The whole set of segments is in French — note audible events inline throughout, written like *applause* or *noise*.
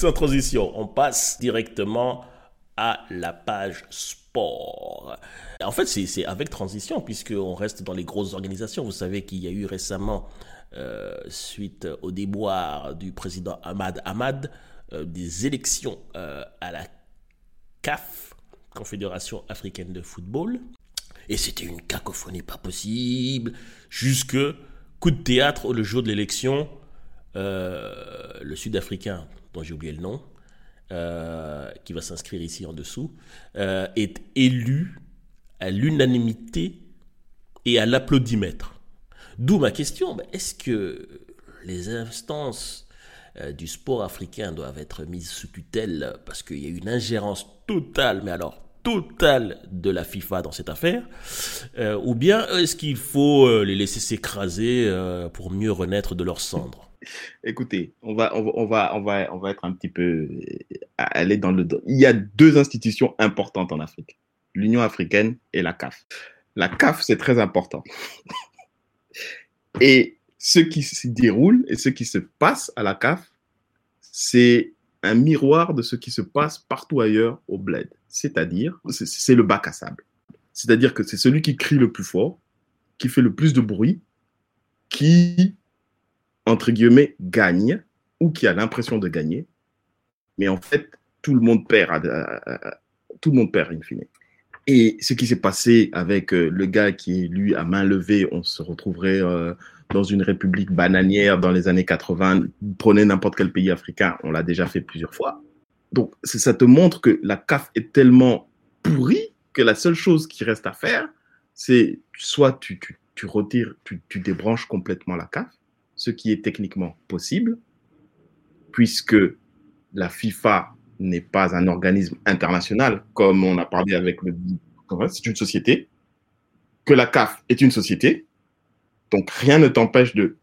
sans transition, on passe directement à la page sport. En fait, c'est avec transition, puisqu'on reste dans les grosses organisations. Vous savez qu'il y a eu récemment, euh, suite au déboire du président Ahmad Ahmad, euh, des élections euh, à la CAF, Confédération africaine de football. Et c'était une cacophonie pas possible. Jusque coup de théâtre le jour de l'élection, le Sud-Africain, dont j'ai oublié le nom, euh, qui va s'inscrire ici en dessous, euh, est élu à l'unanimité et à l'applaudimètre. D'où ma question, est-ce que les instances euh, du sport africain doivent être mises sous tutelle parce qu'il y a une ingérence totale, mais alors totale de la FIFA dans cette affaire Ou bien est-ce qu'il faut les laisser s'écraser pour mieux renaître de leurs cendres? Écoutez, on va, on va, on va, on va, être un petit peu euh, aller dans le. Il y a deux institutions importantes en Afrique l'Union africaine et la CAF. La CAF, c'est très important. et ce qui se déroule et ce qui se passe à la CAF, c'est un miroir de ce qui se passe partout ailleurs au bled. C'est-à-dire, c'est le bac à sable. C'est-à-dire que c'est celui qui crie le plus fort, qui fait le plus de bruit, qui entre guillemets, gagne ou qui a l'impression de gagner. Mais en fait, tout le monde perd, tout le monde perd in fine. Et ce qui s'est passé avec euh, le gars qui lui à main levée, on se retrouverait euh, dans une république bananière dans les années 80. Prenez n'importe quel pays africain, on l'a déjà fait plusieurs fois. Donc ça te montre que la CAF est tellement pourrie que la seule chose qui reste à faire, c'est soit tu, tu, tu retires, tu, tu débranches complètement la CAF, ce qui est techniquement possible, puisque la FIFA n'est pas un organisme international, comme on a parlé avec le... C'est une société, que la CAF est une société, donc rien ne t'empêche de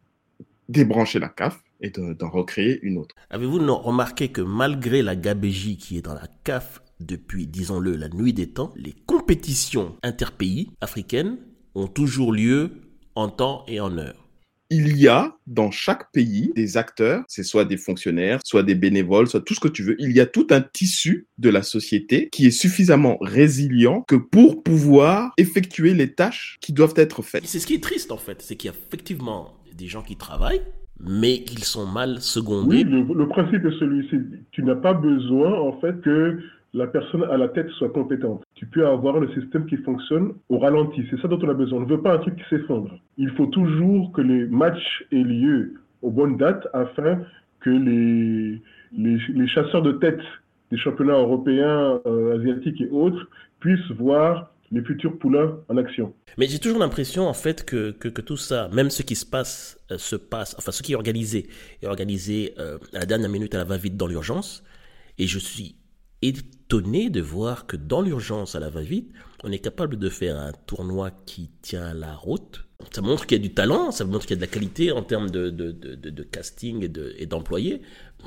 débrancher la CAF et d'en recréer une autre. Avez-vous remarqué que malgré la gabégie qui est dans la CAF depuis, disons-le, la nuit des temps, les compétitions interpays africaines ont toujours lieu en temps et en heure? Il y a dans chaque pays des acteurs, c'est soit des fonctionnaires, soit des bénévoles, soit tout ce que tu veux. Il y a tout un tissu de la société qui est suffisamment résilient que pour pouvoir effectuer les tâches qui doivent être faites. C'est ce qui est triste en fait, c'est qu'il y a effectivement des gens qui travaillent, mais ils sont mal secondés. Oui, le, le principe est celui-ci. Tu n'as pas besoin en fait que la personne à la tête soit compétente. Tu peux avoir le système qui fonctionne au ralenti. C'est ça dont on a besoin. On ne veut pas un truc qui s'effondre. Il faut toujours que les matchs aient lieu aux bonnes dates afin que les, les, chasseurs de tête des championnats européens, euh, asiatiques et autres puissent voir les futurs poulains en action. Mais j'ai toujours l'impression en fait que, que, tout ça, même ce qui se passe, euh, se passe, enfin ce qui est organisé, est organisé euh, à la dernière minute à la va-vite dans l'urgence. Et je suis étonné de voir que dans l'urgence à la va-vite, on est capable de faire un tournoi qui tient la route. Ça montre qu'il y a du talent, ça montre qu'il y a de la qualité en termes de, de, de, de casting et d'employés,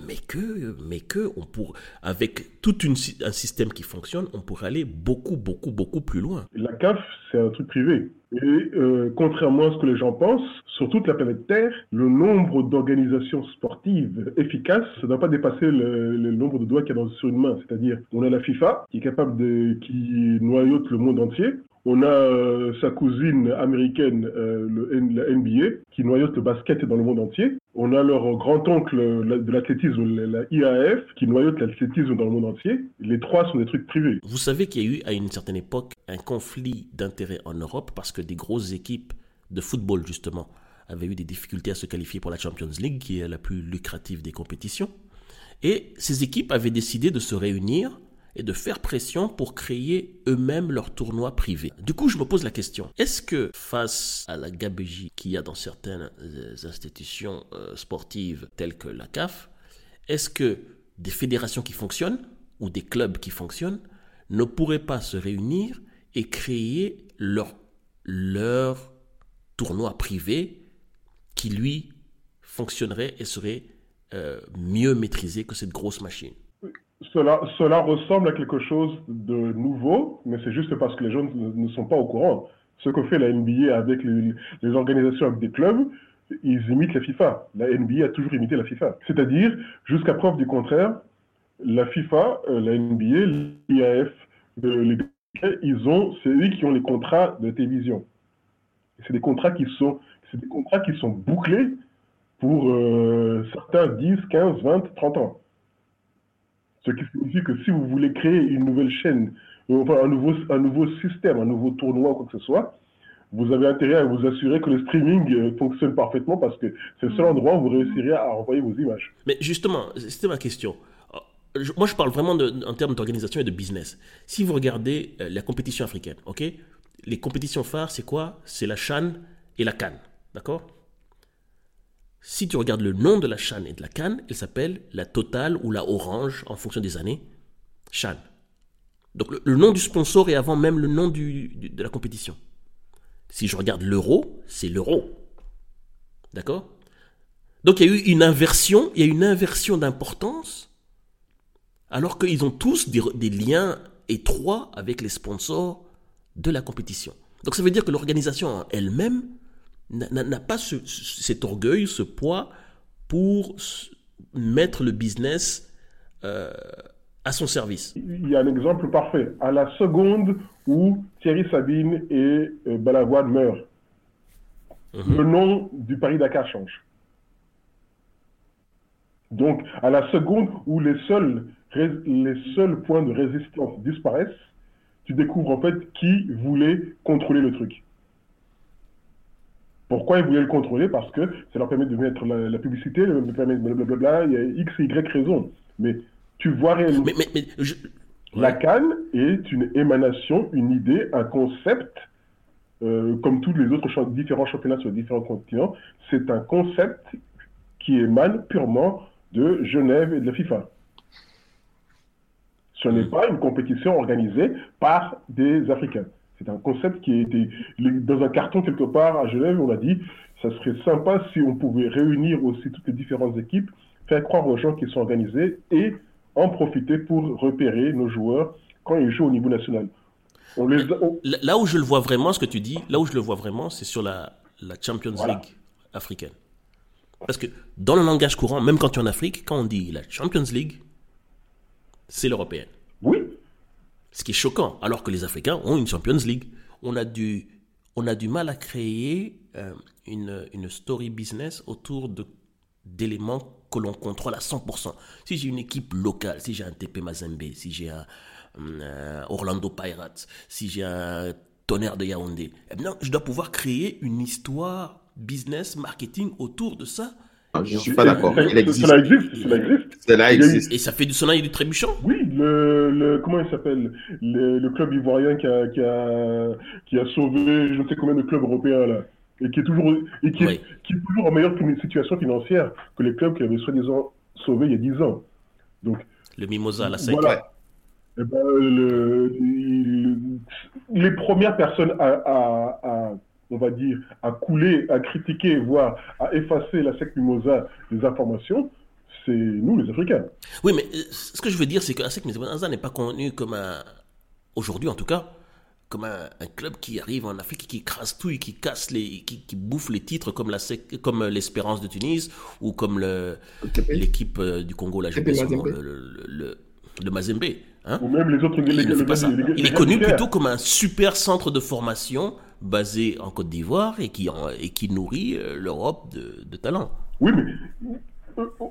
mais que, mais que on pour, avec tout une, un système qui fonctionne, on pourrait aller beaucoup, beaucoup, beaucoup plus loin. La CAF, c'est un truc privé. Et euh, contrairement à ce que les gens pensent, sur toute la planète Terre, le nombre d'organisations sportives efficaces, ne doit pas dépasser le, nombre de doigts qu'il y a sur une main. C'est-à-dire, on a la FIFA qui est capable de, qui noyote le monde entier. On a euh, sa cousine américaine, euh, le, la NBA, qui noyote le basket dans le monde entier. On a leur grand-oncle de l'athlétisme, la IAF, qui noyote l'athlétisme dans le monde entier. Les trois sont des trucs privés. Vous savez qu'il y a eu à une certaine époque un conflit d'intérêts en Europe parce que des grosses équipes de football, justement, avaient eu des difficultés à se qualifier pour la Champions League, qui est la plus lucrative des compétitions. Et ces équipes avaient décidé de se réunir et de faire pression pour créer eux-mêmes leur tournoi privé. Du coup, je me pose la question, est-ce que face à la gabégie qu'il y a dans certaines euh, institutions euh, sportives telles que la CAF, est-ce que des fédérations qui fonctionnent ou des clubs qui fonctionnent ne pourraient pas se réunir et créer leur, leur tournoi privé qui, lui, fonctionnerait et serait euh, mieux maîtrisé que cette grosse machine? Cela, ressemble à quelque chose de nouveau, mais c'est juste parce que les gens ne, sont pas au courant. Ce que fait la NBA avec les, organisations avec des clubs, ils imitent la FIFA. La NBA a toujours imité la FIFA. C'est-à-dire, jusqu'à preuve du contraire, la FIFA, euh, la NBA, l'IAF, euh, les ils ont, c'est eux qui ont les contrats de télévision. C'est des contrats qui sont, des contrats qui sont bouclés pour euh, certains 10, 15, 20, 30 ans. Ce qui signifie que si vous voulez créer une nouvelle chaîne, enfin un nouveau, un nouveau système, un nouveau tournoi, quoi que ce soit, vous avez intérêt à vous assurer que le streaming euh, fonctionne parfaitement parce que c'est le seul endroit où vous réussirez à envoyer vos images. Mais justement, c'était ma question. Euh, moi, je parle vraiment de, en termes d'organisation et de business. Si vous regardez euh, la compétition africaine, ok? Les compétitions phares, c'est quoi? C'est la Chan et la Cannes, d'accord? Si tu regardes le nom de la Chan et de la Cannes, elle s'appelle la Total ou la Orange en fonction des années. Chan. Donc le, nom du sponsor est avant même le nom de la compétition. Si je regarde l'euro, c'est l'euro. D'accord? Donc il y a eu une inversion, il y a une inversion d'importance alors qu'ils ont tous des, liens étroits avec les sponsors de la compétition. Donc ça veut dire que l'organisation elle-même n'a pas cet orgueil, ce poids pour mettre le business euh, à son service. Il y a un exemple parfait. À la seconde où Thierry Sabine et euh, Balavoine meurent, mhm. le nom du Paris-Dakar change. Donc, à la seconde où les seuls les seuls points de résistance disparaissent, tu découvres en fait qui voulait contrôler le truc. Pourquoi ils voulaient le contrôler? Parce que ça leur permet de mettre la, publicité, leur permet blablabla, il y a X et Y raison. Mais tu vois réellement. Mais, La canne est une émanation, une idée, un concept, euh, comme tous les autres différents championnats sur différents continents. C'est un concept qui émane purement de Genève et de la FIFA. Ce n'est pas une compétition organisée par des Africains. C'est un concept qui a été dans un carton quelque part à Genève. On a dit, ça serait sympa si on pouvait réunir aussi toutes les différentes équipes, faire croire aux gens qui sont organisés et en profiter pour repérer nos joueurs quand ils jouent au niveau national. Là où je le vois vraiment, ce que tu dis, là où je le vois vraiment, c'est sur la, Champions League africaine. Parce que dans le langage courant, même quand tu es en Afrique, quand on dit la Champions League, c'est l'européenne. Ce qui est choquant, alors que les Africains ont une Champions League. On a du, on a du mal à créer euh, une, une, story business autour de, d'éléments que l'on contrôle à 100%. Si j'ai une équipe locale, si j'ai un TP Mazembe, si j'ai un, euh, Orlando Pirates, si j'ai un tonnerre de Yaoundé, eh bien, je dois pouvoir créer une histoire business, marketing autour de ça ah, je ne suis pas d'accord. *laughs* Cela existe. Cela existe. Cela existe. Et ça fait du soleil et du trébuchant Oui, le, le, comment il s'appelle? Le, le, club ivoirien qui a, qui, a, qui a sauvé je ne sais combien de clubs européens là. Et qui est toujours, et qui, est, qui est toujours en meilleure situation financière que les clubs qui avaient soi-disant sauvés il y a 10 ans. Donc, le Mimosa, la SEC. Voilà. Et eh ben, le, les premières personnes à, à, à on va dire, à couler, à critiquer, voire à effacer la secte Mimosa des informations, c'est nous les Africains. Oui, mais euh, ce que je veux dire, c'est que Mimosa n'est pas connu comme un, aujourd'hui en tout cas, comme un, club qui arrive en Afrique, qui écrase tout et qui casse les, qui, bouffe les titres comme la comme l'Espérance de Tunis ou comme l'équipe euh, du Congo, la le, le, le Mazembe. Hein Ou même les autres. il, il est connu plutôt comme un super centre de formation basé en Côte d'Ivoire et qui, et qui nourrit euh, l'Europe de, de talents. Oui, mais euh,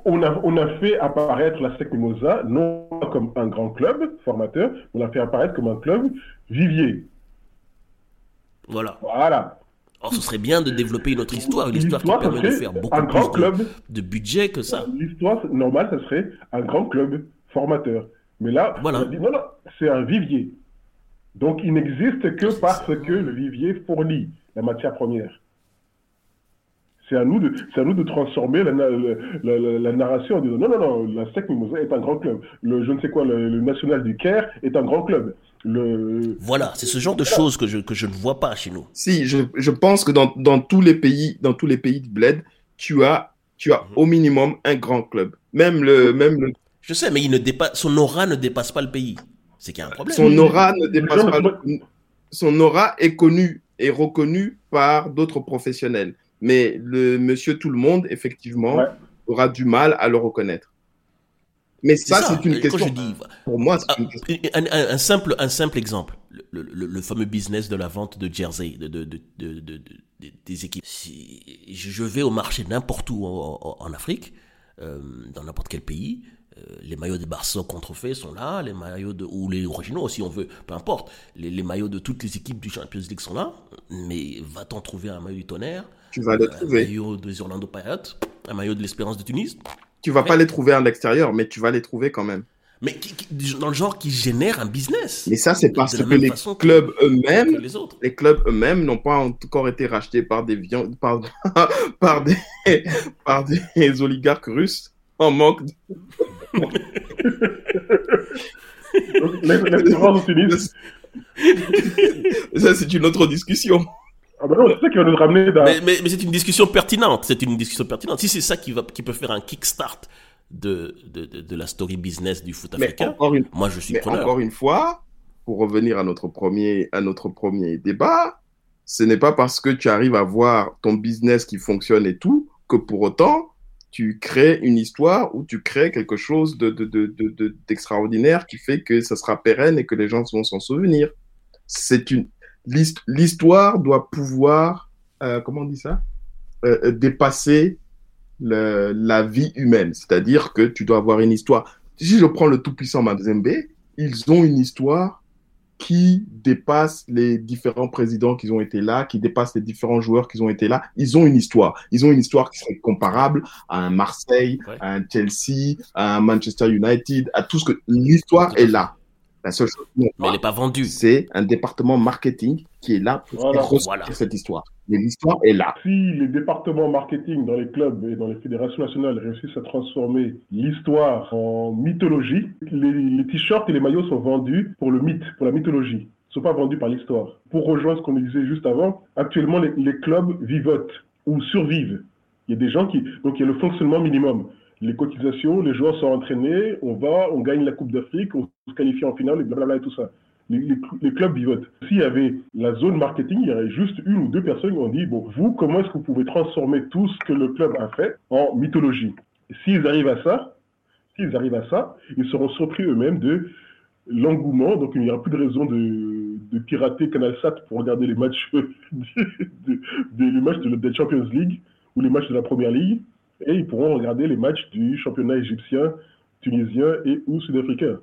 on a, on a fait apparaître la SEC Mimosa non comme un grand club formateur, on l'a fait apparaître comme un club vivier. Voilà. Voilà. Or, ce serait bien de développer une autre histoire, une histoire, qui permet de faire beaucoup plus club, de, budget que ça. L'histoire normale, ce serait un grand club formateur. Mais là, voilà. on a dit non, non, c'est un vivier. Donc, il n'existe que parce que le vivier fournit la matière première. C'est à nous de, à nous de transformer la, la, narration en disant non, non, non, la SEC Mimosa est un grand club. Le, je ne sais quoi, le, National du Caire est un grand club. Le... Voilà, c'est ce genre de choses que je, que je ne vois pas chez nous. Si, je, je pense que dans, dans, tous les pays, dans tous les pays de bled, tu as, tu as mhm. au minimum un grand club. Même le, même le... Je sais, mais il ne dépasse, son aura ne dépasse pas le pays c'est qu'il y a un problème. Son aura ne dépasse pas. Son aura est connue et reconnue par d'autres professionnels. Mais le monsieur tout le monde, effectivement, aura du mal à le reconnaître. Mais ça, ça. c'est une question. je dis- Pour moi, c'est Ah, une question. un, un- un simple, un simple exemple, le, le- le fameux business de la vente de jersey, de, de, de, de- de- de- des équipes. Si je vais au marché n'importe où en, en- en Afrique, euh, dans n'importe quel pays, euh, les maillots des Barça contrefaits sont là, les maillots de, ou les originaux si on veut, peu importe. Les, les maillots de toutes les équipes du Champions League sont là, mais va-t-on trouver un maillot du tonnerre, Tu vas les un trouver. maillot des Orlando Pirates, un maillot de l'Espérance de Tunis, Tu vas pas les trouver à l'extérieur, mais tu vas les trouver quand même. mais qui- qui- dans le genre qui génère un business. Mais ça, c'est parce que les clubs eux-mêmes, les clubs eux-mêmes n'ont pas encore été rachetés par des viandes, par, *laughs* par des, *laughs* par des oligarques russes en manque de *laughs* Tunis. Ça, c'est une autre discussion. Ah bah non, c'est ça qui va nous ramener dans. Mais, mais, mais c'est une discussion pertinente. C'est une discussion pertinente. Si c'est ça qui, va, qui peut faire un kickstart de, de, de, de la story business du foot Mais africain, encore une, moi je suis mais preneur. encore une fois, pour revenir à notre premier, à notre premier débat, ce n'est pas parce que tu arrives à voir ton business qui fonctionne et tout que pour autant tu crées une histoire ou tu crées quelque chose de, de, de, de- de- d'extraordinaire qui fait que ça sera pérenne et que les gens vont s'en souvenir. C'est une l'histoire doit pouvoir euh, comment on dit ça Euh, euh, dépasser le- la vie humaine, c'est-à-dire que tu dois avoir une histoire. Si je prends le tout-puissant Mazembe, ils ont une histoire qui dépasse les différents présidents qui ont été là, qui dépasse les différents joueurs qui ont été là. Ils ont une histoire. Ils ont une histoire qui serait comparable à un Marseille, Ouais. à un Chelsea, à un Manchester United, à tout ce que l'histoire est là. La seule chose Mais elle n'est pas vendue. c'est un département marketing qui est là pour Voilà. Voilà. cette histoire. Mais l'histoire est là. Si les départements marketing dans les clubs et dans les fédérations nationales réussissent à transformer l'histoire en mythologie, les, les t-shirts et les maillots sont vendus pour le mythe, pour la mythologie. Ils ne sont pas vendus par l'histoire. Pour rejoindre ce qu'on disait juste avant, actuellement les, les clubs vivotent ou survivent. Il y a des gens qui... Donc il y a le fonctionnement minimum. Les cotisations, les joueurs sont entraînés, on va, on gagne la Coupe d'Afrique, on se qualifie en finale et blablabla et tout ça. Les, les cl- les clubs vivotent. S'il y avait la zone marketing, il y aurait juste une ou deux personnes qui ont dit, bon, vous, comment est-ce que vous pouvez transformer tout ce que le club a fait en mythologie? S'ils arrivent à ça, s'ils arrivent à ça, ils seront surpris eux-mêmes de l'engouement, donc il n'y aura plus de raison de, pirater CanalSat pour regarder les matchs, *laughs* de, de- les matchs Champions League ou les matchs de la Première Ligue, et ils pourront regarder les matchs du championnat égyptien, tunisien et ou sud-africain.